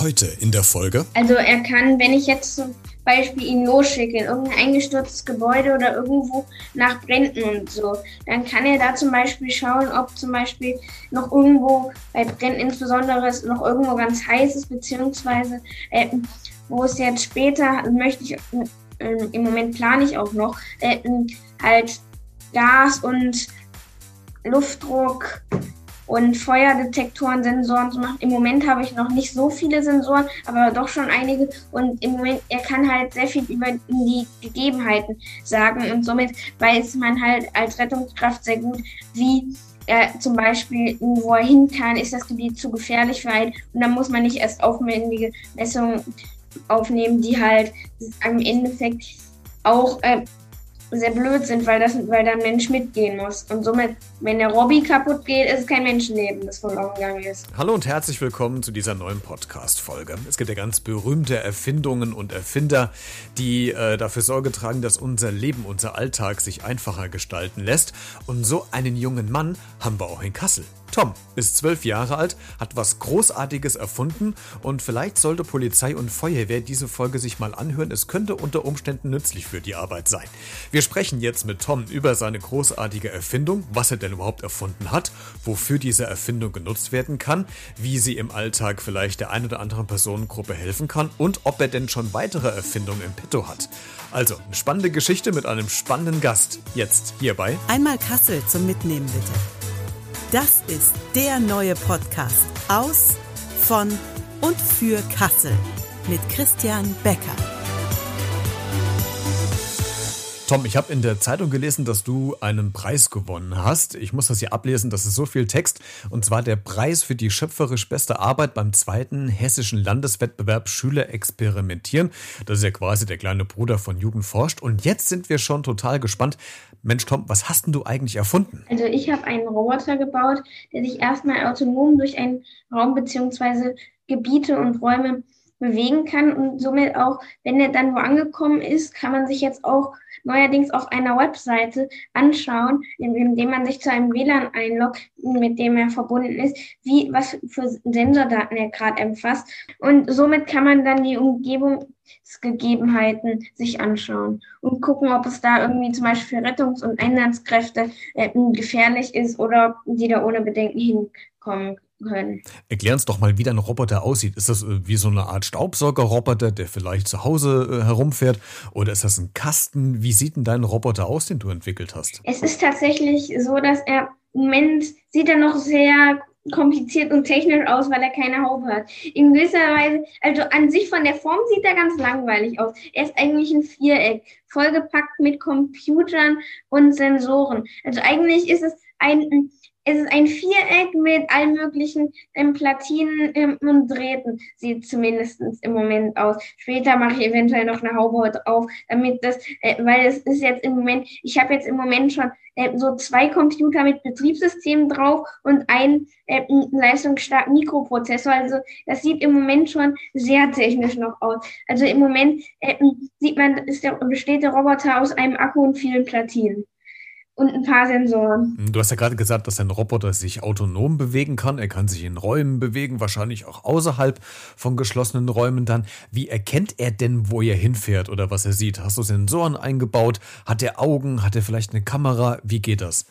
Heute in der Folge. Also er kann, wenn ich jetzt zum Beispiel ihn losschicke in irgendein eingestürztes Gebäude oder irgendwo nach Bränden und so, dann kann er da zum Beispiel schauen, ob zum Beispiel noch irgendwo bei Bränden insbesondere es noch irgendwo ganz heiß ist, beziehungsweise äh, wo es jetzt später, möchte ich, äh, im Moment plane ich auch noch, äh, halt Gas und Luftdruck und Feuerdetektoren, Sensoren zu machen. Im Moment habe ich noch nicht so viele Sensoren, aber doch schon einige. Und im Moment, er kann halt sehr viel über die Gegebenheiten sagen und somit weiß man halt als Rettungskraft sehr gut, wie er zum Beispiel, wo er hin kann, ist das Gebiet zu gefährlich für einen. Und dann muss man nicht erst aufwendige Messungen aufnehmen, die halt im Endeffekt auch äh, sehr blöd sind, weil, das, weil da ein Mensch mitgehen muss. Und somit, wenn der Robby kaputt geht, ist kein Menschenleben, das verloren gegangen ist. Hallo und herzlich willkommen zu dieser neuen Podcast-Folge. Es gibt ja ganz berühmte Erfindungen und Erfinder, die äh, dafür Sorge tragen, dass unser Leben, unser Alltag sich einfacher gestalten lässt. Und so einen jungen Mann haben wir auch in Kassel. Tom ist zwölf Jahre alt, hat was Großartiges erfunden und vielleicht sollte Polizei und Feuerwehr diese Folge sich mal anhören. Es könnte unter Umständen nützlich für die Arbeit sein. Wir sprechen jetzt mit Tom über seine großartige Erfindung, was er denn überhaupt erfunden hat, wofür diese Erfindung genutzt werden kann, wie sie im Alltag vielleicht der ein oder anderen Personengruppe helfen kann und ob er denn schon weitere Erfindungen im Petto hat. Also, eine spannende Geschichte mit einem spannenden Gast. Jetzt hierbei. Einmal Kassel zum Mitnehmen bitte. Das ist der neue Podcast aus, von und für Kassel mit Christian Becker. Tom, ich habe in der Zeitung gelesen, dass du einen Preis gewonnen hast. Ich muss das hier ablesen, das ist so viel Text. Und zwar der Preis für die schöpferisch beste Arbeit beim zweiten hessischen Landeswettbewerb Schüler experimentieren. Das ist ja quasi der kleine Bruder von Jugend forscht. Und jetzt sind wir schon total gespannt. Mensch, Tom, was hast denn du eigentlich erfunden? Also ich habe einen Roboter gebaut, der sich erstmal autonom durch einen Raum bzw. Gebiete und Räume bewegen kann und somit auch, wenn er dann wo angekommen ist, kann man sich jetzt auch neuerdings auf einer Webseite anschauen, indem man sich zu einem WLAN einloggt, mit dem er verbunden ist, wie was für Sensordaten er gerade erfasst und somit kann man dann die Umgebungsgegebenheiten sich anschauen und gucken, ob es da irgendwie zum Beispiel für Rettungs- und Einsatzkräfte äh, gefährlich ist oder die da ohne Bedenken hinkommen können. Erklär uns doch mal, wie dein Roboter aussieht. Ist das äh, wie so eine Art Staubsaugerroboter, der vielleicht zu Hause äh, herumfährt? Oder ist das ein Kasten? Wie sieht denn dein Roboter aus, den du entwickelt hast? Es ist tatsächlich so, dass er im Moment sieht er noch sehr kompliziert und technisch aus, weil er keine Haube hat. In gewisser Weise, also an sich von der Form sieht er ganz langweilig aus. Er ist eigentlich ein Viereck, vollgepackt mit Computern und Sensoren. Also eigentlich ist es ein es ist ein Viereck mit allen möglichen ähm, Platinen ähm, und Drähten, sieht zumindest im Moment aus. Später mache ich eventuell noch eine Haube drauf, damit das, äh, weil es ist jetzt im Moment, ich habe jetzt im Moment schon äh, so zwei Computer mit Betriebssystemen drauf und einen äh, leistungsstarken Mikroprozessor. Also das sieht im Moment schon sehr technisch noch aus. Also im Moment äh, sieht man, ist der, besteht der Roboter aus einem Akku und vielen Platinen und ein paar Sensoren. Du hast ja gerade gesagt, dass ein Roboter sich autonom bewegen kann. Er kann sich in Räumen bewegen, wahrscheinlich auch außerhalb von geschlossenen Räumen dann. Wie erkennt er denn, wo er hinfährt oder was er sieht? Hast du Sensoren eingebaut? Hat er Augen? Hat er vielleicht eine Kamera? Wie geht das?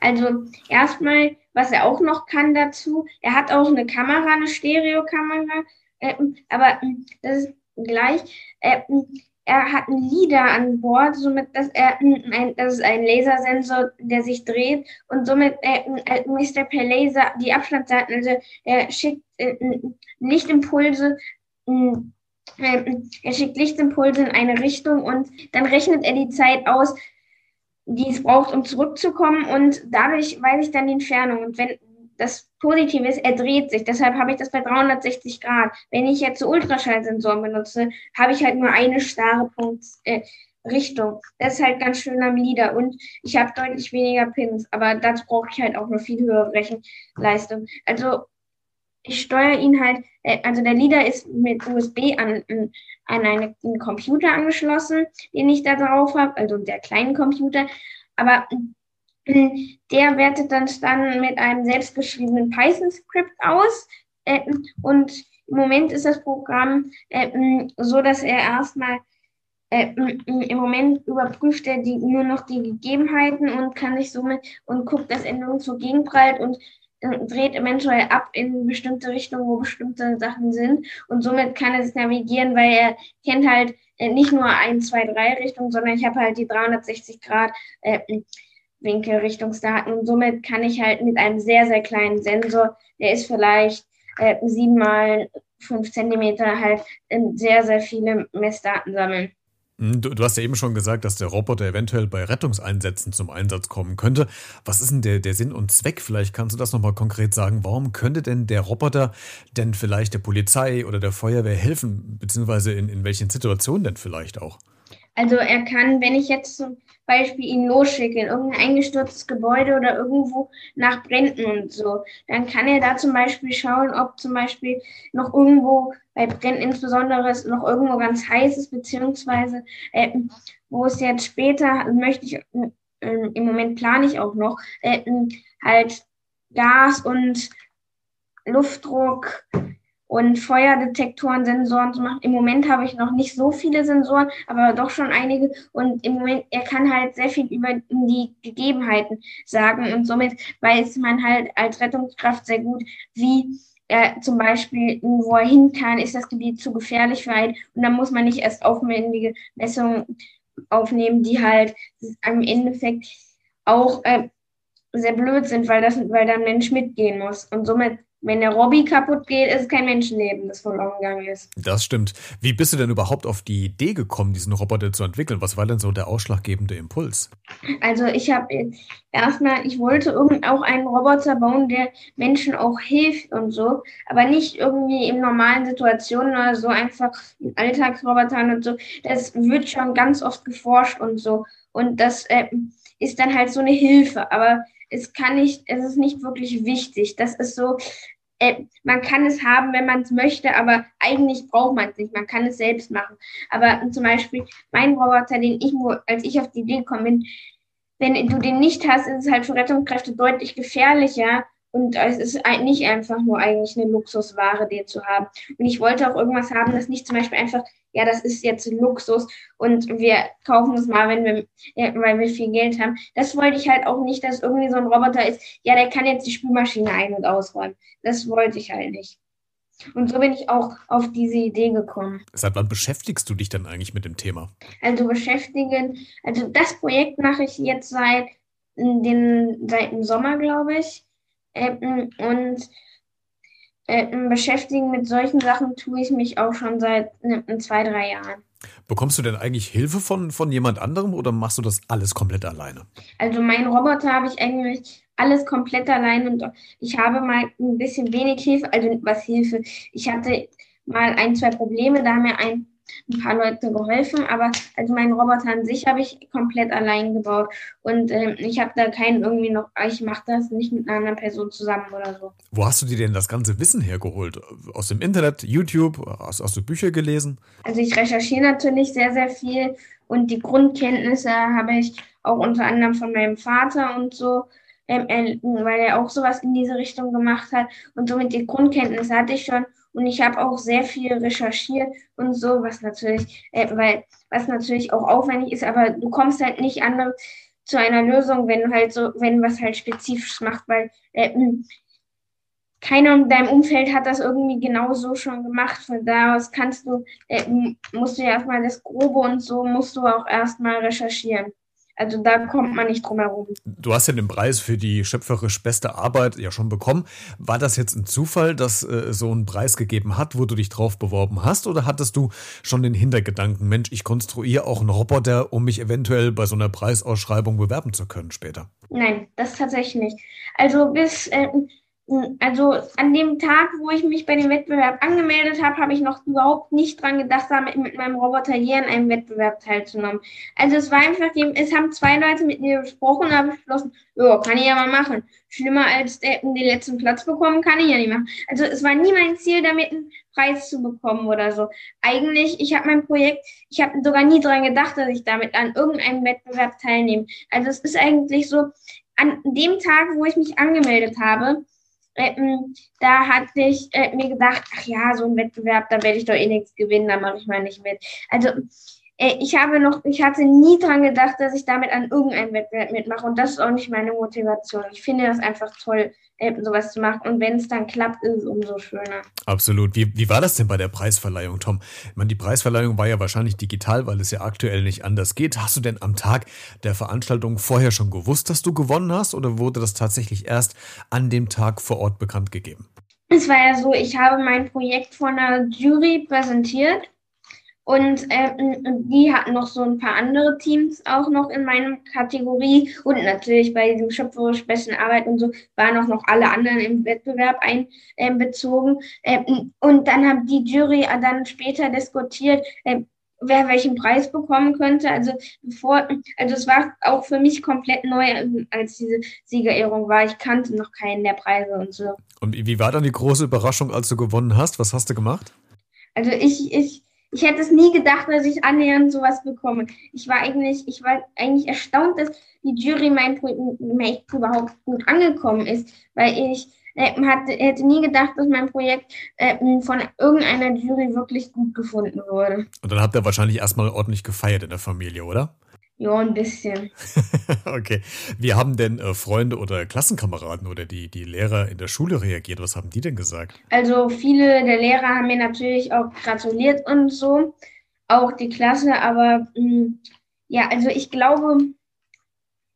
Also erstmal, was er auch noch kann dazu, er hat auch eine Kamera, eine Stereokamera, äh, aber äh, das ist gleich. Äh, er hat einen LIDAR an Bord, somit dass er ein, das ist ein Lasersensor, der sich dreht und somit äh, misst er per Laser die Abstandsdaten. Also er schickt äh, Lichtimpulse, äh, er schickt Lichtimpulse in eine Richtung und dann rechnet er die Zeit aus, die es braucht, um zurückzukommen und dadurch weiß ich dann die Entfernung. Und wenn das Positive ist, er dreht sich. Deshalb habe ich das bei 360 Grad. Wenn ich jetzt so Ultraschallsensoren benutze, habe ich halt nur eine starre Punkt, äh, Richtung. Das ist halt ganz schön am Lieder. Und ich habe deutlich weniger Pins, aber dazu brauche ich halt auch eine viel höhere Rechenleistung. Also ich steuere ihn halt, äh, also der Leader ist mit USB an, an einen Computer angeschlossen, den ich da drauf habe, also der kleinen Computer. Aber der wertet dann, dann mit einem selbstgeschriebenen Python-Skript aus äh, und im Moment ist das Programm äh, so, dass er erstmal äh, im Moment überprüft er die, nur noch die Gegebenheiten und kann sich somit und guckt, dass er nirgendwo gegenprallt und äh, dreht eventuell ab in bestimmte Richtungen, wo bestimmte Sachen sind. Und somit kann er sich navigieren, weil er kennt halt äh, nicht nur ein, zwei, drei Richtungen, sondern ich habe halt die 360 Grad äh, Winkelrichtungsdaten und somit kann ich halt mit einem sehr, sehr kleinen Sensor, der ist vielleicht äh, sieben mal fünf Zentimeter, halt sehr, sehr viele Messdaten sammeln. Hm, du, du, hast ja eben schon gesagt, dass der Roboter eventuell bei Rettungseinsätzen zum Einsatz kommen könnte. Was ist denn der, der Sinn und Zweck? Vielleicht kannst du das nochmal konkret sagen. Warum könnte denn der Roboter denn vielleicht der Polizei oder der Feuerwehr helfen? Beziehungsweise in, in welchen Situationen denn vielleicht auch? Also er kann, wenn ich jetzt zum Beispiel ihn losschicke in irgendein eingestürztes Gebäude oder irgendwo nach Bränden und so, dann kann er da zum Beispiel schauen, ob zum Beispiel noch irgendwo bei Bränden insbesondere es noch irgendwo ganz heiß ist, beziehungsweise äh, wo es jetzt später, möchte ich, äh, im Moment plane ich auch noch, äh, halt Gas und Luftdruck und Feuerdetektoren, Sensoren zu machen. Im Moment habe ich noch nicht so viele Sensoren, aber doch schon einige. Und im Moment, er kann halt sehr viel über die Gegebenheiten sagen und somit weiß man halt als Rettungskraft sehr gut, wie er zum Beispiel, wo er hin kann, ist das Gebiet zu gefährlich für einen. Und dann muss man nicht erst aufwendige Messungen aufnehmen, die halt im Endeffekt auch äh, sehr blöd sind, weil das, weil da ein Mensch mitgehen muss. Und somit wenn der Robby kaputt geht, ist kein Menschenleben, das verloren gegangen ist. Das stimmt. Wie bist du denn überhaupt auf die Idee gekommen, diesen Roboter zu entwickeln? Was war denn so der ausschlaggebende Impuls? Also ich habe erstmal, ich wollte auch einen Roboter bauen, der Menschen auch hilft und so, aber nicht irgendwie in normalen Situationen oder so einfach in Alltagsrobotern und so. Das wird schon ganz oft geforscht und so. Und das äh, ist dann halt so eine Hilfe. Aber es kann nicht, es ist nicht wirklich wichtig. Das ist so, äh, man kann es haben, wenn man es möchte, aber eigentlich braucht man es nicht. Man kann es selbst machen. Aber zum Beispiel mein Roboter, den ich, als ich auf die Idee gekommen bin, wenn du den nicht hast, ist es halt für Rettungskräfte deutlich gefährlicher. Und es ist nicht einfach nur eigentlich eine Luxusware, den zu haben. Und ich wollte auch irgendwas haben, das nicht zum Beispiel einfach ja, das ist jetzt Luxus und wir kaufen es mal, wenn wir, ja, weil wir viel Geld haben. Das wollte ich halt auch nicht, dass irgendwie so ein Roboter ist, ja, der kann jetzt die Spülmaschine ein- und ausräumen. Das wollte ich halt nicht. Und so bin ich auch auf diese Idee gekommen. Seit wann beschäftigst du dich dann eigentlich mit dem Thema? Also beschäftigen, also das Projekt mache ich jetzt seit den, seit dem Sommer, glaube ich. Und beschäftigen mit solchen Sachen tue ich mich auch schon seit zwei, drei Jahren. Bekommst du denn eigentlich Hilfe von, von jemand anderem oder machst du das alles komplett alleine? Also meinen Roboter habe ich eigentlich alles komplett allein und ich habe mal ein bisschen wenig Hilfe, also was Hilfe. Ich hatte mal ein, zwei Probleme, da haben mir ein ein paar Leute geholfen, aber also meinen Roboter an sich habe ich komplett allein gebaut und äh, ich habe da keinen irgendwie noch, ich mache das nicht mit einer anderen Person zusammen oder so. Wo hast du dir denn das ganze Wissen hergeholt? Aus dem Internet, YouTube, hast, hast du Bücher gelesen? Also ich recherchiere natürlich sehr, sehr viel und die Grundkenntnisse habe ich auch unter anderem von meinem Vater und so ähm, weil er auch sowas in diese Richtung gemacht hat. Und somit die Grundkenntnisse hatte ich schon. Und ich habe auch sehr viel recherchiert und so, was natürlich, äh, weil, was natürlich auch aufwendig ist, aber du kommst halt nicht an zu einer Lösung, wenn du halt so, wenn was halt spezifisch macht, weil äh, keiner in deinem Umfeld hat das irgendwie genau so schon gemacht. Von da aus kannst du, äh, musst du ja erstmal das Grobe und so musst du auch erstmal recherchieren. Also da kommt man nicht drum herum. Du hast ja den Preis für die schöpferisch beste Arbeit ja schon bekommen. War das jetzt ein Zufall, dass äh, so einen Preis gegeben hat, wo du dich drauf beworben hast? Oder hattest du schon den Hintergedanken, Mensch, ich konstruiere auch einen Roboter, um mich eventuell bei so einer Preisausschreibung bewerben zu können später? Nein, das tatsächlich nicht. Also bis äh, also an dem Tag, wo ich mich bei dem Wettbewerb angemeldet habe, habe ich noch überhaupt nicht dran gedacht, damit mit meinem Roboter hier an einem Wettbewerb teilzunehmen. Also es war einfach, es haben zwei Leute mit mir gesprochen und habe beschlossen, ja, kann ich ja mal machen. Schlimmer als den letzten Platz bekommen, kann ich ja nicht machen. Also es war nie mein Ziel, damit einen Preis zu bekommen oder so. Eigentlich, ich habe mein Projekt, ich habe sogar nie dran gedacht, dass ich damit an irgendeinem Wettbewerb teilnehme. Also es ist eigentlich so, an dem Tag, wo ich mich angemeldet habe, da hatte ich äh, mir gedacht, ach ja, so ein Wettbewerb, da werde ich doch eh nichts gewinnen, da mache ich mal nicht mit. Also ich habe noch, ich hatte nie dran gedacht, dass ich damit an irgendeinem Wettbewerb mitmache. Und das ist auch nicht meine Motivation. Ich finde das einfach toll, äh, sowas zu machen. Und wenn es dann klappt, ist es umso schöner. Absolut. Wie, wie war das denn bei der Preisverleihung, Tom? Ich meine, die Preisverleihung war ja wahrscheinlich digital, weil es ja aktuell nicht anders geht. Hast du denn am Tag der Veranstaltung vorher schon gewusst, dass du gewonnen hast? Oder wurde das tatsächlich erst an dem Tag vor Ort bekannt gegeben? Es war ja so, ich habe mein Projekt von einer Jury präsentiert und äh, die hatten noch so ein paar andere Teams auch noch in meiner Kategorie. Und natürlich bei diesem schöpferisch besten Arbeit und so waren auch noch alle anderen im Wettbewerb einbezogen. Äh, äh, und dann haben die Jury dann später diskutiert, äh, wer welchen Preis bekommen könnte. Also bevor, also es war auch für mich komplett neu, als diese Siegerehrung war. Ich kannte noch keinen der Preise und so. Und wie war dann die große Überraschung, als du gewonnen hast? Was hast du gemacht? Also ich, ich, ich hätte es nie gedacht, dass ich annähernd sowas bekomme. Ich war eigentlich, ich war eigentlich erstaunt, dass die Jury mein Projekt überhaupt gut angekommen ist, weil ich äh, hatte, hätte nie gedacht, dass mein Projekt äh, von irgendeiner Jury wirklich gut gefunden wurde. Und dann habt ihr wahrscheinlich erstmal ordentlich gefeiert in der Familie, oder? Ja, ein bisschen. okay. Wie haben denn äh, Freunde oder Klassenkameraden oder die, die Lehrer in der Schule reagiert? Was haben die denn gesagt? Also viele der Lehrer haben mir natürlich auch gratuliert und so, auch die Klasse, aber mh, hm, ja, also ich glaube,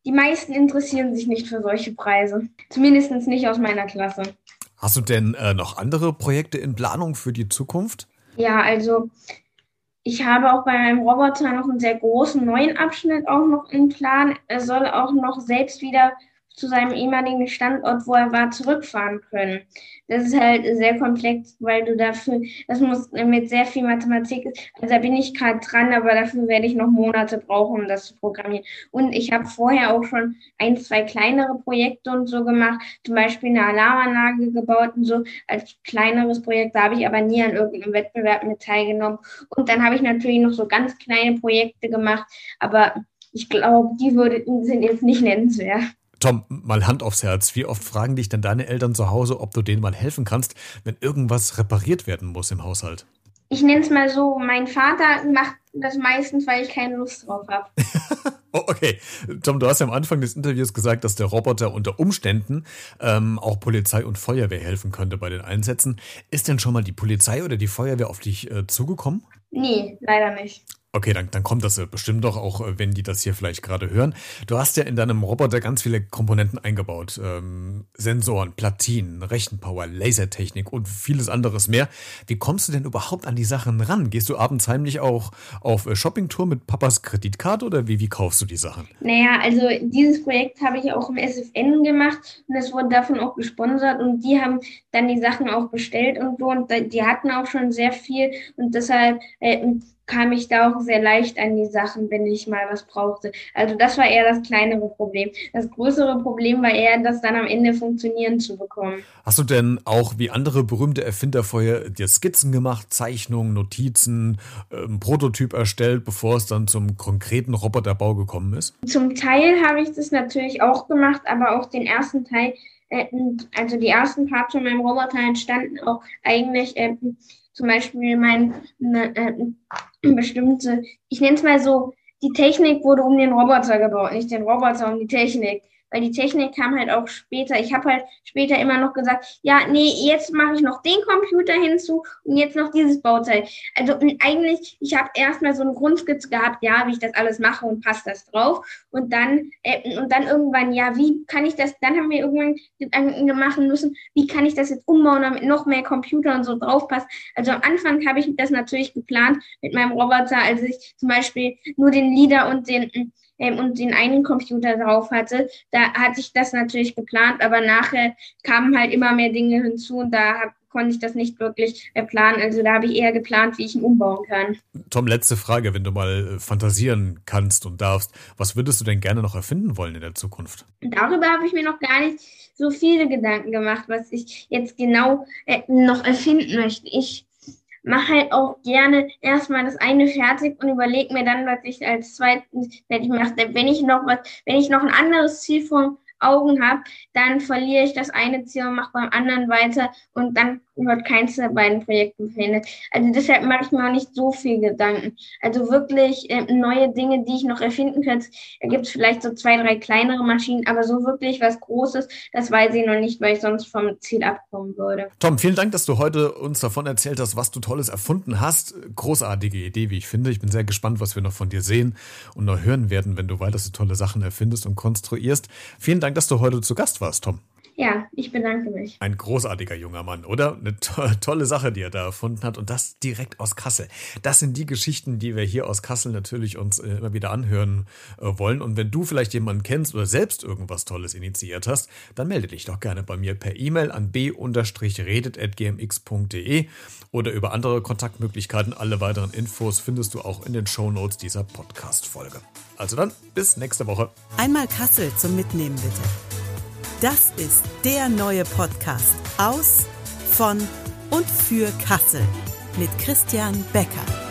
die meisten interessieren sich nicht für solche Preise. Zumindest nicht aus meiner Klasse. Hast du denn äh, noch andere Projekte in Planung für die Zukunft? Ja, also ich habe auch bei meinem Roboter noch einen sehr großen neuen Abschnitt auch noch im Plan. Er soll auch noch selbst wieder zu seinem ehemaligen Standort, wo er war, zurückfahren können. Das ist halt sehr komplex, weil du dafür, das muss mit sehr viel Mathematik, also da bin ich gerade dran, aber dafür werde ich noch Monate brauchen, um das zu programmieren. Und ich habe vorher auch schon ein, zwei kleinere Projekte und so gemacht, zum Beispiel eine Alarmanlage gebaut und so als kleineres Projekt, da habe ich aber nie an irgendeinem Wettbewerb mit teilgenommen. Und dann habe ich natürlich noch so ganz kleine Projekte gemacht, aber ich glaube, die würde, sind jetzt nicht nennenswert. Tom, mal Hand aufs Herz. Wie oft fragen dich denn deine Eltern zu Hause, ob du denen mal helfen kannst, wenn irgendwas repariert werden muss im Haushalt? Ich nenne es mal so, mein Vater macht das meistens, weil ich keine Lust drauf habe. oh, okay. Tom, du hast ja am Anfang des Interviews gesagt, dass der Roboter unter Umständen ähm, auch Polizei und Feuerwehr helfen könnte bei den Einsätzen. Ist denn schon mal die Polizei oder die Feuerwehr auf dich äh, zugekommen? Nee, leider nicht. Okay, dann, dann kommt das bestimmt doch auch, äh, wenn die das hier vielleicht gerade hören. Du hast ja in deinem Roboter ganz viele Komponenten eingebaut. Ähm, Sensoren, Platinen, Rechenpower, Lasertechnik und vieles anderes mehr. Wie kommst du denn überhaupt an die Sachen ran? Gehst du abends heimlich auch auf äh, Shoppingtour mit Papas Kreditkarte oder wie, wie kaufst du die Sachen? Naja, also dieses Projekt habe ich auch im SFN gemacht und es wurde davon auch gesponsert und die haben dann die Sachen auch bestellt und so und die hatten auch schon sehr viel und deshalb äh, kam ich da auch sehr leicht an die Sachen, wenn ich mal was brauchte. Also das war eher das kleinere Problem. Das größere Problem war eher, das dann am Ende funktionieren zu bekommen. Hast du denn auch wie andere berühmte Erfinder vorher dir Skizzen gemacht, Zeichnungen, Notizen, ähm, Prototyp erstellt, bevor es dann zum konkreten Roboterbau gekommen ist? Zum Teil habe ich das natürlich auch gemacht, aber auch den ersten Teil, äh, also die ersten Parts von meinem Roboter entstanden auch eigentlich äh, zum Beispiel mein äh, bestimmte, ich nenne es mal so, die Technik wurde um den Roboter gebaut, nicht den Roboter um die Technik weil die Technik kam halt auch später. Ich habe halt später immer noch gesagt, ja, nee, jetzt mache ich noch den Computer hinzu und jetzt noch dieses Bauteil. Also eigentlich, ich habe erstmal so eine Grundskizze gehabt, ja, wie ich das alles mache und passt das drauf. Und dann, äh, und dann irgendwann, ja, wie kann ich das, dann haben wir irgendwann Gedanken machen müssen, wie kann ich das jetzt umbauen, damit noch mehr Computer und so drauf passt. Also am Anfang habe ich das natürlich geplant mit meinem Roboter, als ich zum Beispiel nur den Leader und den ähm, und den einen Computer drauf hatte, da hatte ich das natürlich geplant, aber nachher kamen halt immer mehr Dinge hinzu und da hab, konnte ich das nicht wirklich äh, planen. Also da habe ich eher geplant, wie ich ihn umbauen kann. Tom, letzte Frage, wenn du mal äh, fantasieren kannst und darfst, was würdest du denn gerne noch erfinden wollen in der Zukunft? Darüber habe ich mir noch gar nicht so viele Gedanken gemacht, was ich jetzt genau äh, noch erfinden möchte. Ich mache halt auch gerne erstmal das eine fertig und überlege mir dann, was ich als zweites fertig mache. Wenn ich noch was, wenn ich noch ein anderes Ziel vor Augen habe, dann verliere ich das eine Ziel und mache beim anderen weiter und dann wird keins der beiden Projekte beendet. Also deshalb mache ich mir auch nicht so viel Gedanken. Also wirklich äh, neue Dinge, die ich noch erfinden könnte. Da gibt es vielleicht so zwei, drei kleinere Maschinen, aber so wirklich was Großes, das weiß ich noch nicht, weil ich sonst vom Ziel abkommen würde. Tom, vielen Dank, dass du heute uns davon erzählt hast, was du Tolles erfunden hast. Großartige Idee, wie ich finde. Ich bin sehr gespannt, was wir noch von dir sehen und noch hören werden, wenn du weiter so tolle Sachen erfindest und konstruierst. Vielen Dank, dass du heute zu Gast warst, Tom. Ja, ich bedanke mich. Ein großartiger junger Mann, oder? Eine to tolle Sache, die er da erfunden hat und das direkt aus Kassel. Das sind die Geschichten, die wir hier aus Kassel natürlich uns äh, immer wieder anhören äh, wollen. Und wenn du vielleicht jemanden kennst oder selbst irgendwas Tolles initiiert hast, dann melde dich doch gerne bei mir per E-Mail an b-redet.gmx.de oder über andere Kontaktmöglichkeiten. Alle weiteren Infos findest du auch in den Show Notes dieser Podcast-Folge. Also dann, bis nächste Woche. Einmal Kassel zum Mitnehmen bitte. Das ist der neue Podcast aus, von und für Kassel mit Christian Becker.